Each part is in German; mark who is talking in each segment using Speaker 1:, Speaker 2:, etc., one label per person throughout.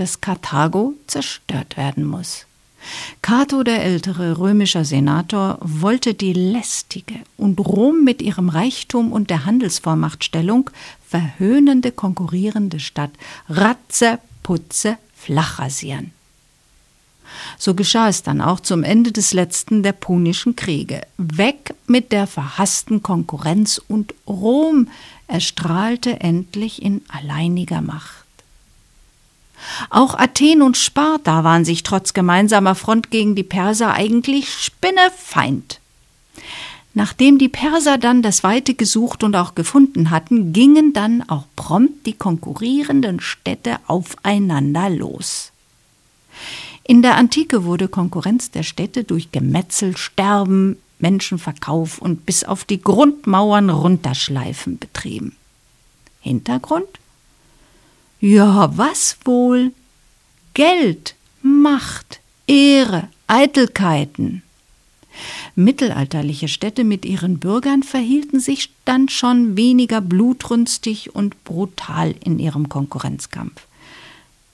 Speaker 1: dass Karthago zerstört werden muss. Cato der ältere römischer Senator wollte die lästige und Rom mit ihrem Reichtum und der Handelsvormachtstellung verhöhnende konkurrierende Stadt Ratze, Putze, flachrasieren. So geschah es dann auch zum Ende des letzten der Punischen Kriege. Weg mit der verhassten Konkurrenz und Rom erstrahlte endlich in alleiniger Macht. Auch Athen und Sparta waren sich trotz gemeinsamer Front gegen die Perser eigentlich spinnefeind. Nachdem die Perser dann das Weite gesucht und auch gefunden hatten, gingen dann auch prompt die konkurrierenden Städte aufeinander los. In der Antike wurde Konkurrenz der Städte durch Gemetzel, Sterben, Menschenverkauf und bis auf die Grundmauern runterschleifen betrieben. Hintergrund? Ja, was wohl? Geld, Macht, Ehre, Eitelkeiten. Mittelalterliche Städte mit ihren Bürgern verhielten sich dann schon weniger blutrünstig und brutal in ihrem Konkurrenzkampf.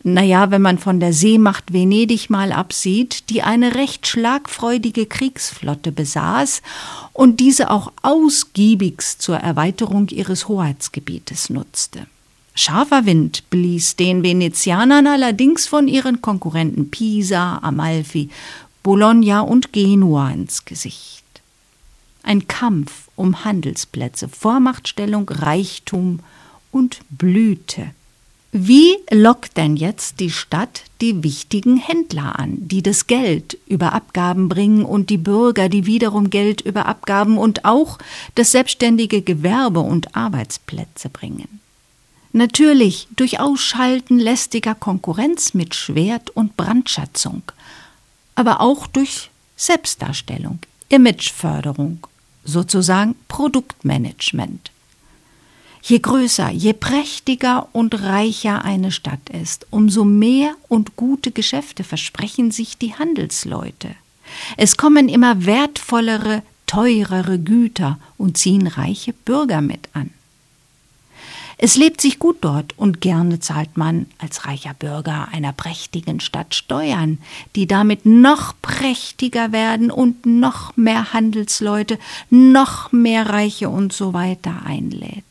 Speaker 1: Naja, wenn man von der Seemacht Venedig mal absieht, die eine recht schlagfreudige Kriegsflotte besaß und diese auch ausgiebigst zur Erweiterung ihres Hoheitsgebietes nutzte. Scharfer Wind blies den Venezianern allerdings von ihren Konkurrenten Pisa, Amalfi, Bologna und Genua ins Gesicht. Ein Kampf um Handelsplätze, Vormachtstellung, Reichtum und Blüte. Wie lockt denn jetzt die Stadt die wichtigen Händler an, die das Geld über Abgaben bringen und die Bürger, die wiederum Geld über Abgaben und auch das selbstständige Gewerbe und Arbeitsplätze bringen? Natürlich durch Ausschalten lästiger Konkurrenz mit Schwert und Brandschatzung, aber auch durch Selbstdarstellung, Imageförderung, sozusagen Produktmanagement. Je größer, je prächtiger und reicher eine Stadt ist, umso mehr und gute Geschäfte versprechen sich die Handelsleute. Es kommen immer wertvollere, teurere Güter und ziehen reiche Bürger mit an. Es lebt sich gut dort und gerne zahlt man als reicher Bürger einer prächtigen Stadt Steuern, die damit noch prächtiger werden und noch mehr Handelsleute, noch mehr Reiche und so weiter einlädt.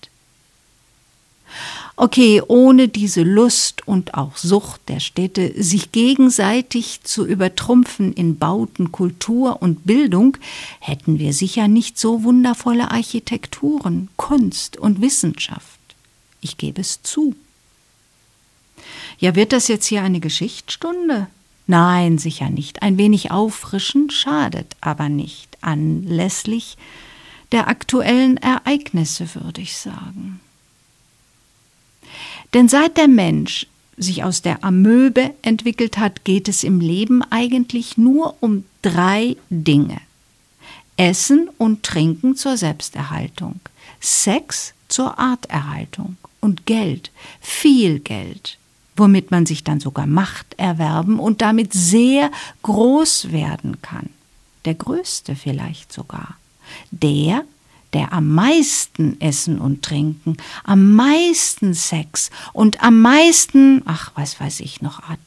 Speaker 1: Okay, ohne diese Lust und auch Sucht der Städte, sich gegenseitig zu übertrumpfen in Bauten, Kultur und Bildung, hätten wir sicher nicht so wundervolle Architekturen, Kunst und Wissenschaft. Ich gebe es zu. Ja, wird das jetzt hier eine Geschichtsstunde? Nein, sicher nicht. Ein wenig auffrischen schadet aber nicht anlässlich der aktuellen Ereignisse, würde ich sagen. Denn seit der Mensch sich aus der Amöbe entwickelt hat, geht es im Leben eigentlich nur um drei Dinge. Essen und Trinken zur Selbsterhaltung, Sex zur Arterhaltung und Geld, viel Geld, womit man sich dann sogar Macht erwerben und damit sehr groß werden kann. Der größte vielleicht sogar. Der, der am meisten Essen und Trinken, am meisten Sex und am meisten, ach, was weiß ich noch hat.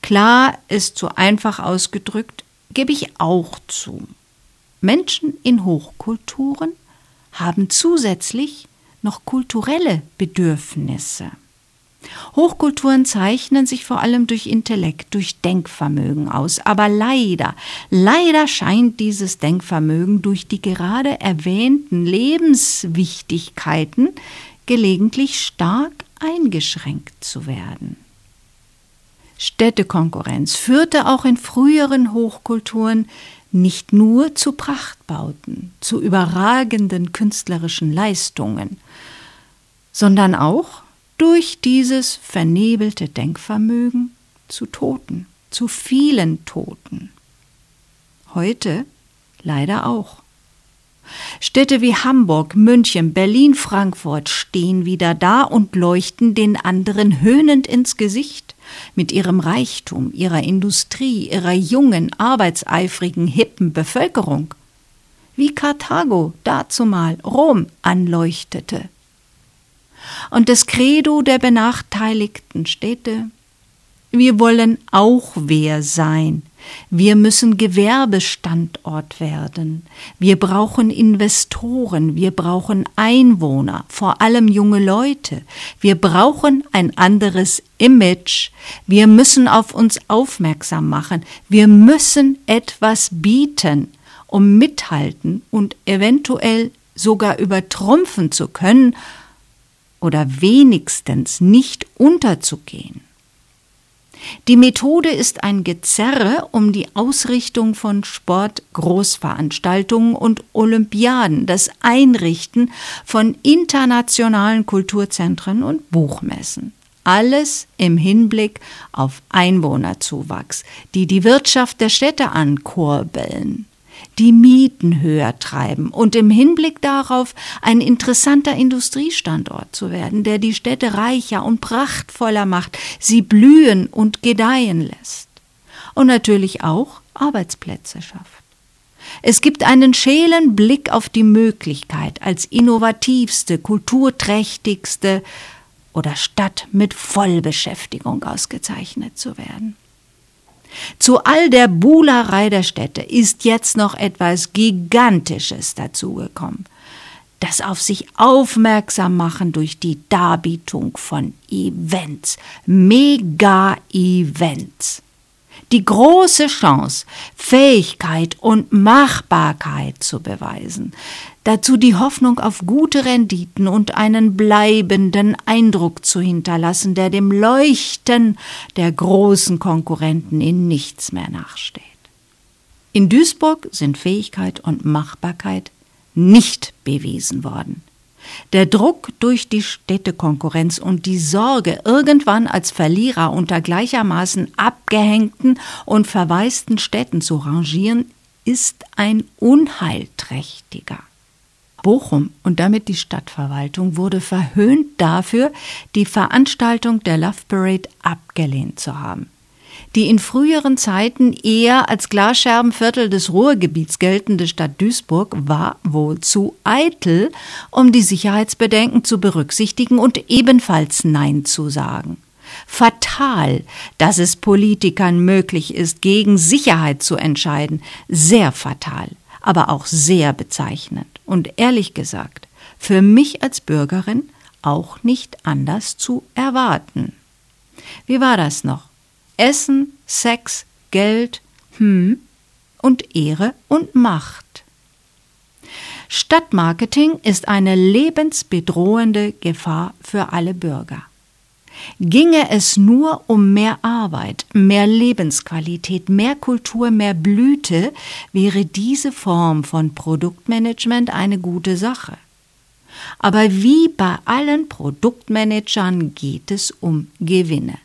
Speaker 1: Klar ist so einfach ausgedrückt, gebe ich auch zu. Menschen in Hochkulturen haben zusätzlich noch kulturelle Bedürfnisse. Hochkulturen zeichnen sich vor allem durch Intellekt, durch Denkvermögen aus, aber leider, leider scheint dieses Denkvermögen durch die gerade erwähnten Lebenswichtigkeiten gelegentlich stark eingeschränkt zu werden. Städtekonkurrenz führte auch in früheren Hochkulturen nicht nur zu Prachtbauten, zu überragenden künstlerischen Leistungen, sondern auch durch dieses vernebelte Denkvermögen zu Toten, zu vielen Toten. Heute leider auch. Städte wie Hamburg, München, Berlin, Frankfurt stehen wieder da und leuchten den anderen höhnend ins Gesicht mit ihrem Reichtum, ihrer Industrie, ihrer jungen, arbeitseifrigen, hippen Bevölkerung, wie Karthago dazumal Rom anleuchtete. Und das Credo der benachteiligten Städte, wir wollen auch wer sein, wir müssen Gewerbestandort werden. Wir brauchen Investoren, wir brauchen Einwohner, vor allem junge Leute. Wir brauchen ein anderes Image. Wir müssen auf uns aufmerksam machen. Wir müssen etwas bieten, um mithalten und eventuell sogar übertrumpfen zu können oder wenigstens nicht unterzugehen. Die Methode ist ein Gezerre um die Ausrichtung von Sportgroßveranstaltungen und Olympiaden, das Einrichten von internationalen Kulturzentren und Buchmessen. Alles im Hinblick auf Einwohnerzuwachs, die die Wirtschaft der Städte ankurbeln die Mieten höher treiben und im Hinblick darauf ein interessanter Industriestandort zu werden, der die Städte reicher und prachtvoller macht, sie blühen und gedeihen lässt. Und natürlich auch Arbeitsplätze schafft. Es gibt einen schälen Blick auf die Möglichkeit, als innovativste, kulturträchtigste oder Stadt mit Vollbeschäftigung ausgezeichnet zu werden. Zu all der Buhlerei der Städte ist jetzt noch etwas Gigantisches dazugekommen. Das auf sich aufmerksam machen durch die Darbietung von Events, Mega-Events die große Chance, Fähigkeit und Machbarkeit zu beweisen. Dazu die Hoffnung auf gute Renditen und einen bleibenden Eindruck zu hinterlassen, der dem Leuchten der großen Konkurrenten in nichts mehr nachsteht. In Duisburg sind Fähigkeit und Machbarkeit nicht bewiesen worden. Der Druck durch die Städtekonkurrenz und die Sorge, irgendwann als Verlierer unter gleichermaßen abgehängten und verwaisten Städten zu rangieren, ist ein unheilträchtiger. Bochum. Und damit die Stadtverwaltung wurde verhöhnt dafür, die Veranstaltung der Love Parade abgelehnt zu haben. Die in früheren Zeiten eher als Glasscherbenviertel des Ruhrgebiets geltende Stadt Duisburg war wohl zu eitel, um die Sicherheitsbedenken zu berücksichtigen und ebenfalls Nein zu sagen. Fatal, dass es Politikern möglich ist, gegen Sicherheit zu entscheiden, sehr fatal, aber auch sehr bezeichnend und ehrlich gesagt, für mich als Bürgerin auch nicht anders zu erwarten. Wie war das noch? Essen, Sex, Geld, hm, und Ehre und Macht. Stadtmarketing ist eine lebensbedrohende Gefahr für alle Bürger. Ginge es nur um mehr Arbeit, mehr Lebensqualität, mehr Kultur, mehr Blüte, wäre diese Form von Produktmanagement eine gute Sache. Aber wie bei allen Produktmanagern geht es um Gewinne.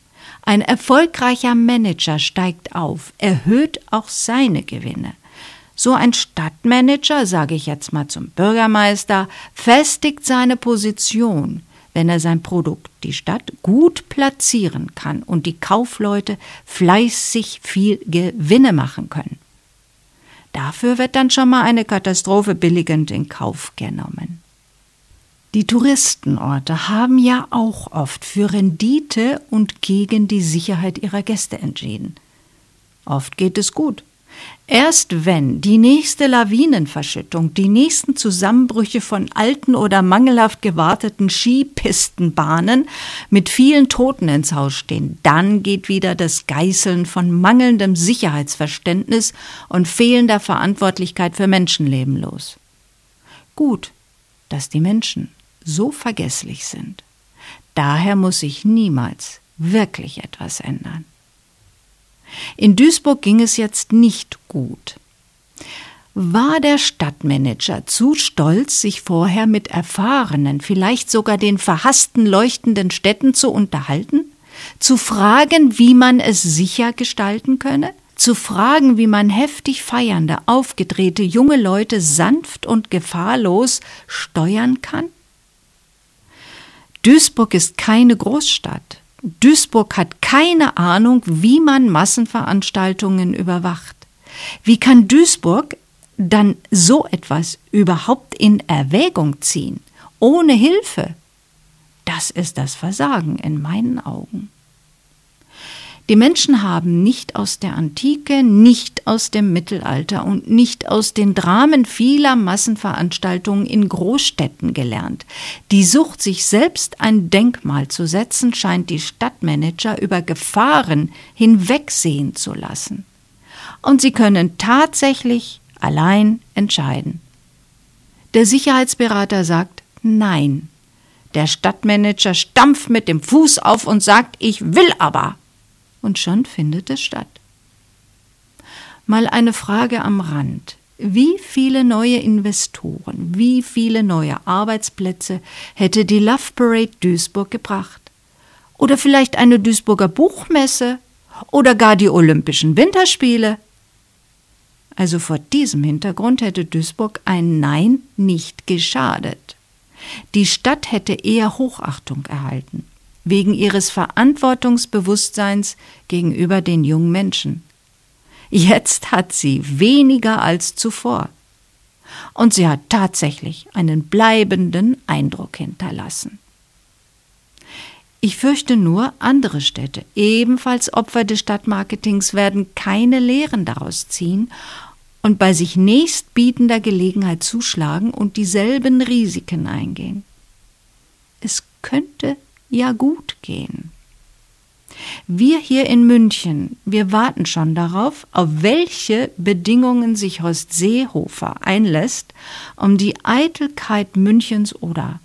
Speaker 1: Ein erfolgreicher Manager steigt auf, erhöht auch seine Gewinne. So ein Stadtmanager, sage ich jetzt mal zum Bürgermeister, festigt seine Position, wenn er sein Produkt, die Stadt, gut platzieren kann und die Kaufleute fleißig viel Gewinne machen können. Dafür wird dann schon mal eine Katastrophe billigend in Kauf genommen. Die Touristenorte haben ja auch oft für Rendite und gegen die Sicherheit ihrer Gäste entschieden. Oft geht es gut. Erst wenn die nächste Lawinenverschüttung, die nächsten Zusammenbrüche von alten oder mangelhaft gewarteten Skipistenbahnen mit vielen Toten ins Haus stehen, dann geht wieder das Geißeln von mangelndem Sicherheitsverständnis und fehlender Verantwortlichkeit für Menschenleben los. Gut, dass die Menschen so vergesslich sind. Daher muss sich niemals wirklich etwas ändern. In Duisburg ging es jetzt nicht gut. War der Stadtmanager zu stolz, sich vorher mit erfahrenen, vielleicht sogar den verhassten leuchtenden Städten zu unterhalten? zu fragen, wie man es sicher gestalten könne, zu fragen, wie man heftig feiernde, aufgedrehte junge Leute sanft und gefahrlos steuern kann? Duisburg ist keine Großstadt. Duisburg hat keine Ahnung, wie man Massenveranstaltungen überwacht. Wie kann Duisburg dann so etwas überhaupt in Erwägung ziehen, ohne Hilfe? Das ist das Versagen in meinen Augen. Die Menschen haben nicht aus der Antike, nicht aus dem Mittelalter und nicht aus den Dramen vieler Massenveranstaltungen in Großstädten gelernt. Die Sucht, sich selbst ein Denkmal zu setzen, scheint die Stadtmanager über Gefahren hinwegsehen zu lassen. Und sie können tatsächlich allein entscheiden. Der Sicherheitsberater sagt Nein. Der Stadtmanager stampft mit dem Fuß auf und sagt Ich will aber und schon findet es statt. Mal eine Frage am Rand. Wie viele neue Investoren, wie viele neue Arbeitsplätze hätte die Love Parade Duisburg gebracht? Oder vielleicht eine Duisburger Buchmesse? Oder gar die Olympischen Winterspiele? Also vor diesem Hintergrund hätte Duisburg ein Nein nicht geschadet. Die Stadt hätte eher Hochachtung erhalten wegen ihres Verantwortungsbewusstseins gegenüber den jungen Menschen. Jetzt hat sie weniger als zuvor. Und sie hat tatsächlich einen bleibenden Eindruck hinterlassen. Ich fürchte nur, andere Städte, ebenfalls Opfer des Stadtmarketings, werden keine Lehren daraus ziehen und bei sich nächstbietender Gelegenheit zuschlagen und dieselben Risiken eingehen. Es könnte ja gut gehen. Wir hier in München, wir warten schon darauf, auf welche Bedingungen sich Horst Seehofer einlässt, um die Eitelkeit Münchens oder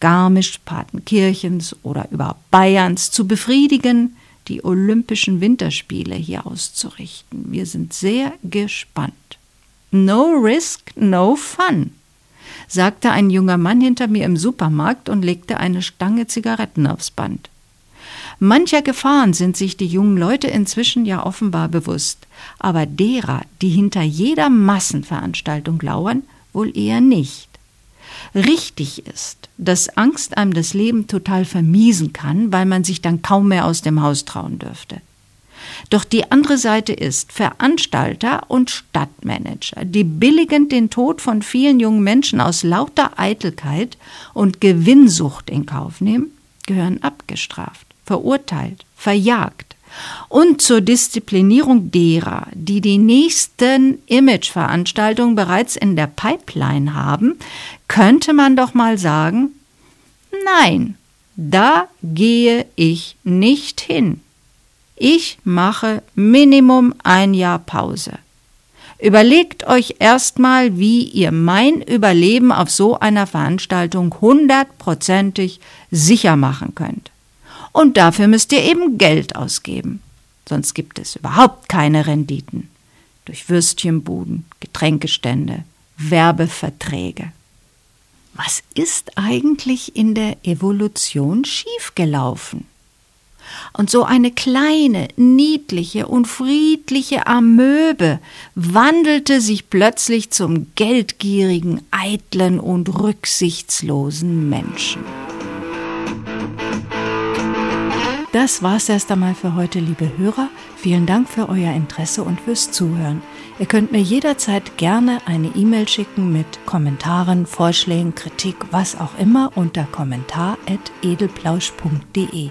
Speaker 1: Garmisch-Partenkirchens oder überhaupt Bayerns zu befriedigen, die Olympischen Winterspiele hier auszurichten. Wir sind sehr gespannt. No risk, no fun sagte ein junger Mann hinter mir im Supermarkt und legte eine Stange Zigaretten aufs Band. Mancher Gefahren sind sich die jungen Leute inzwischen ja offenbar bewusst, aber derer, die hinter jeder Massenveranstaltung lauern, wohl eher nicht. Richtig ist, dass Angst einem das Leben total vermiesen kann, weil man sich dann kaum mehr aus dem Haus trauen dürfte. Doch die andere Seite ist Veranstalter und Stadtmanager, die billigend den Tod von vielen jungen Menschen aus lauter Eitelkeit und Gewinnsucht in Kauf nehmen, gehören abgestraft, verurteilt, verjagt. Und zur Disziplinierung derer, die die nächsten Imageveranstaltungen bereits in der Pipeline haben, könnte man doch mal sagen, nein, da gehe ich nicht hin. Ich mache Minimum ein Jahr Pause. Überlegt euch erstmal, wie ihr mein Überleben auf so einer Veranstaltung hundertprozentig sicher machen könnt. Und dafür müsst ihr eben Geld ausgeben. Sonst gibt es überhaupt keine Renditen. Durch Würstchenbuden, Getränkestände, Werbeverträge. Was ist eigentlich in der Evolution schiefgelaufen? Und so eine kleine, niedliche und friedliche Amöbe wandelte sich plötzlich zum geldgierigen, eitlen und rücksichtslosen Menschen. Das war's erst einmal für heute, liebe Hörer. Vielen Dank für euer Interesse und fürs Zuhören. Ihr könnt mir jederzeit gerne eine E-Mail schicken mit Kommentaren, Vorschlägen, Kritik, was auch immer unter kommentar.edelplausch.de.